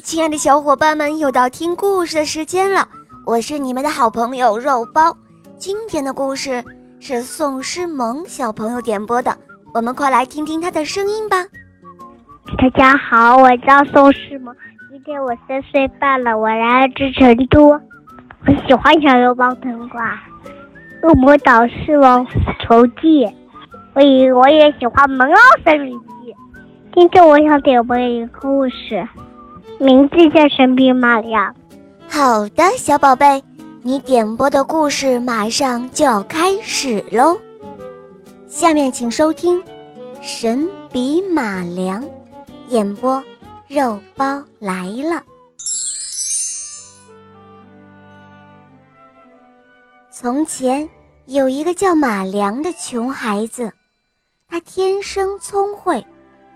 亲爱的小伙伴们，又到听故事的时间了。我是你们的好朋友肉包。今天的故事是宋诗萌小朋友点播的，我们快来听听他的声音吧。大家好，我叫宋诗萌，今天我三岁半了，我来自成都。我喜欢小肉包童话《恶魔岛狮王仇记》，我也我也喜欢《萌奥森林记》。今天我想点播一个故事。名字叫《神笔马良》。好的，小宝贝，你点播的故事马上就要开始喽。下面请收听《神笔马良》，演播肉包来了。从前有一个叫马良的穷孩子，他天生聪慧，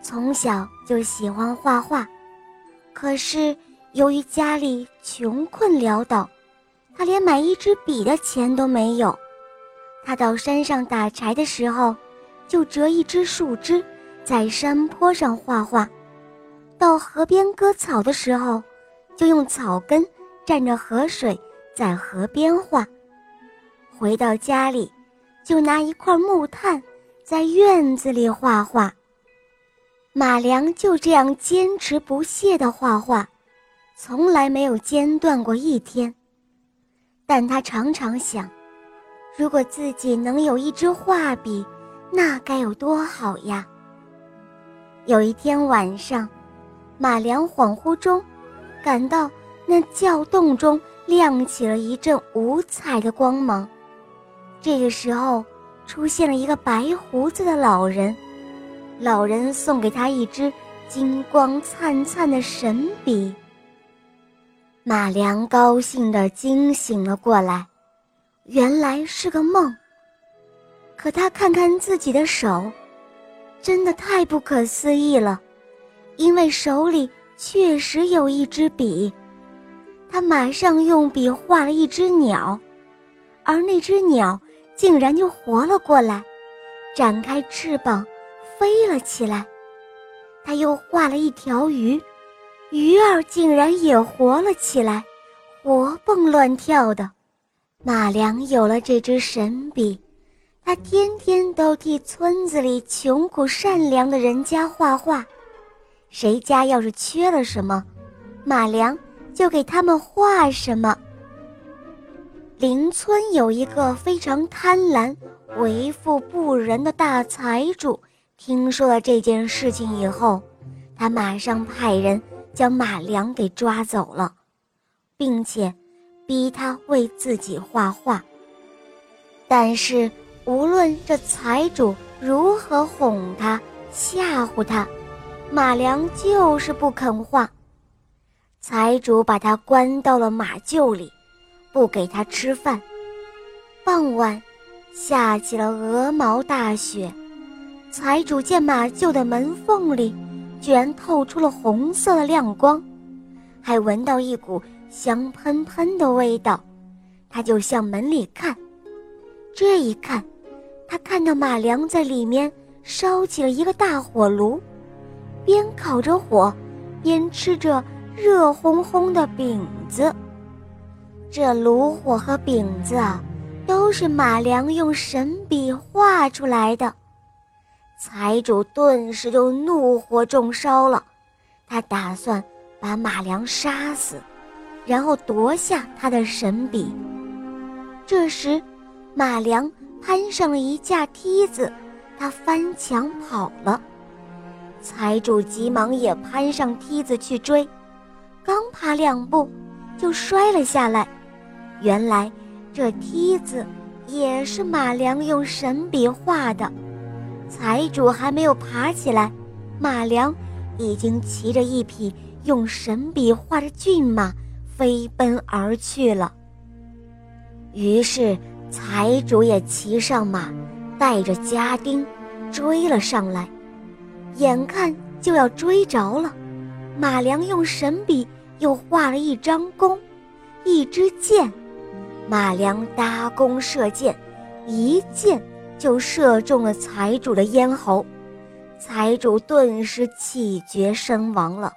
从小就喜欢画画。可是，由于家里穷困潦倒，他连买一支笔的钱都没有。他到山上打柴的时候，就折一支树枝，在山坡上画画；到河边割草的时候，就用草根蘸着河水在河边画；回到家里，就拿一块木炭在院子里画画。马良就这样坚持不懈地画画，从来没有间断过一天。但他常常想，如果自己能有一支画笔，那该有多好呀！有一天晚上，马良恍惚中，感到那窖洞中亮起了一阵五彩的光芒。这个时候，出现了一个白胡子的老人。老人送给他一支金光灿灿的神笔。马良高兴地惊醒了过来，原来是个梦。可他看看自己的手，真的太不可思议了，因为手里确实有一支笔。他马上用笔画了一只鸟，而那只鸟竟然就活了过来，展开翅膀。飞了起来，他又画了一条鱼，鱼儿竟然也活了起来，活蹦乱跳的。马良有了这支神笔，他天天都替村子里穷苦善良的人家画画，谁家要是缺了什么，马良就给他们画什么。邻村有一个非常贪婪、为富不仁的大财主。听说了这件事情以后，他马上派人将马良给抓走了，并且逼他为自己画画。但是无论这财主如何哄他、吓唬他，马良就是不肯画。财主把他关到了马厩里，不给他吃饭。傍晚，下起了鹅毛大雪。财主见马厩的门缝里，居然透出了红色的亮光，还闻到一股香喷喷的味道，他就向门里看。这一看，他看到马良在里面烧起了一个大火炉，边烤着火，边吃着热烘烘的饼子。这炉火和饼子啊，都是马良用神笔画出来的。财主顿时就怒火中烧了，他打算把马良杀死，然后夺下他的神笔。这时，马良攀上了一架梯子，他翻墙跑了。财主急忙也攀上梯子去追，刚爬两步，就摔了下来。原来，这梯子也是马良用神笔画的。财主还没有爬起来，马良已经骑着一匹用神笔画的骏马飞奔而去了。于是财主也骑上马，带着家丁追了上来。眼看就要追着了，马良用神笔又画了一张弓，一支箭。马良搭弓射箭，一箭。就射中了财主的咽喉，财主顿时气绝身亡了。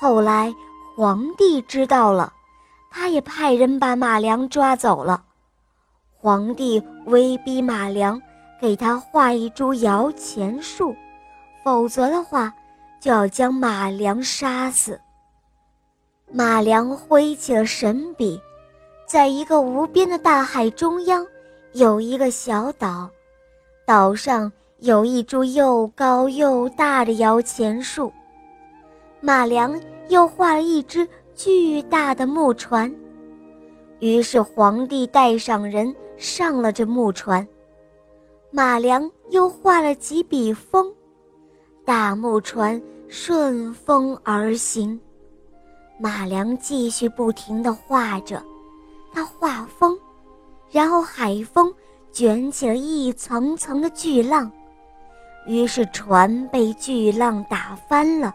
后来皇帝知道了，他也派人把马良抓走了。皇帝威逼马良给他画一株摇钱树，否则的话就要将马良杀死。马良挥起了神笔，在一个无边的大海中央，有一个小岛，岛上有一株又高又大的摇钱树。马良又画了一只巨大的木船，于是皇帝带上人上了这木船。马良又画了几笔风，大木船顺风而行。马良继续不停地画着，他画风，然后海风卷起了一层层的巨浪，于是船被巨浪打翻了。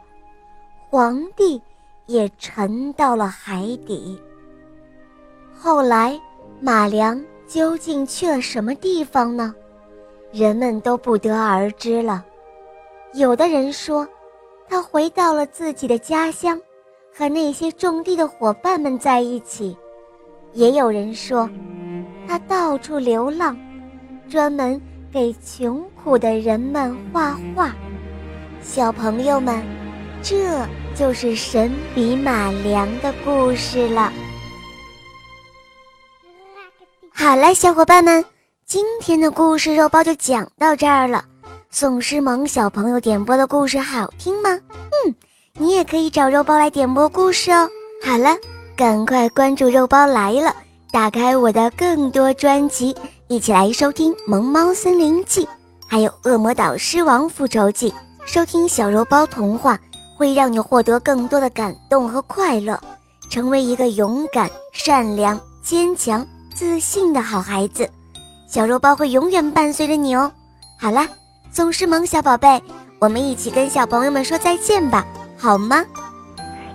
皇帝也沉到了海底。后来，马良究竟去了什么地方呢？人们都不得而知了。有的人说，他回到了自己的家乡，和那些种地的伙伴们在一起；也有人说，他到处流浪，专门给穷苦的人们画画。小朋友们。这就是神笔马良的故事了。好了，小伙伴们，今天的故事肉包就讲到这儿了。宋诗萌小朋友点播的故事好听吗？嗯，你也可以找肉包来点播故事哦。好了，赶快关注肉包来了，打开我的更多专辑，一起来收听《萌猫森林记》，还有《恶魔岛狮王复仇记》，收听小肉包童话。会让你获得更多的感动和快乐，成为一个勇敢、善良、坚强、自信的好孩子。小肉包会永远伴随着你哦。好啦，总是萌小宝贝，我们一起跟小朋友们说再见吧，好吗？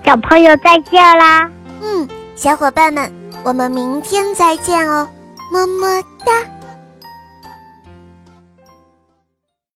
小朋友再见啦！嗯，小伙伴们，我们明天再见哦，么么哒。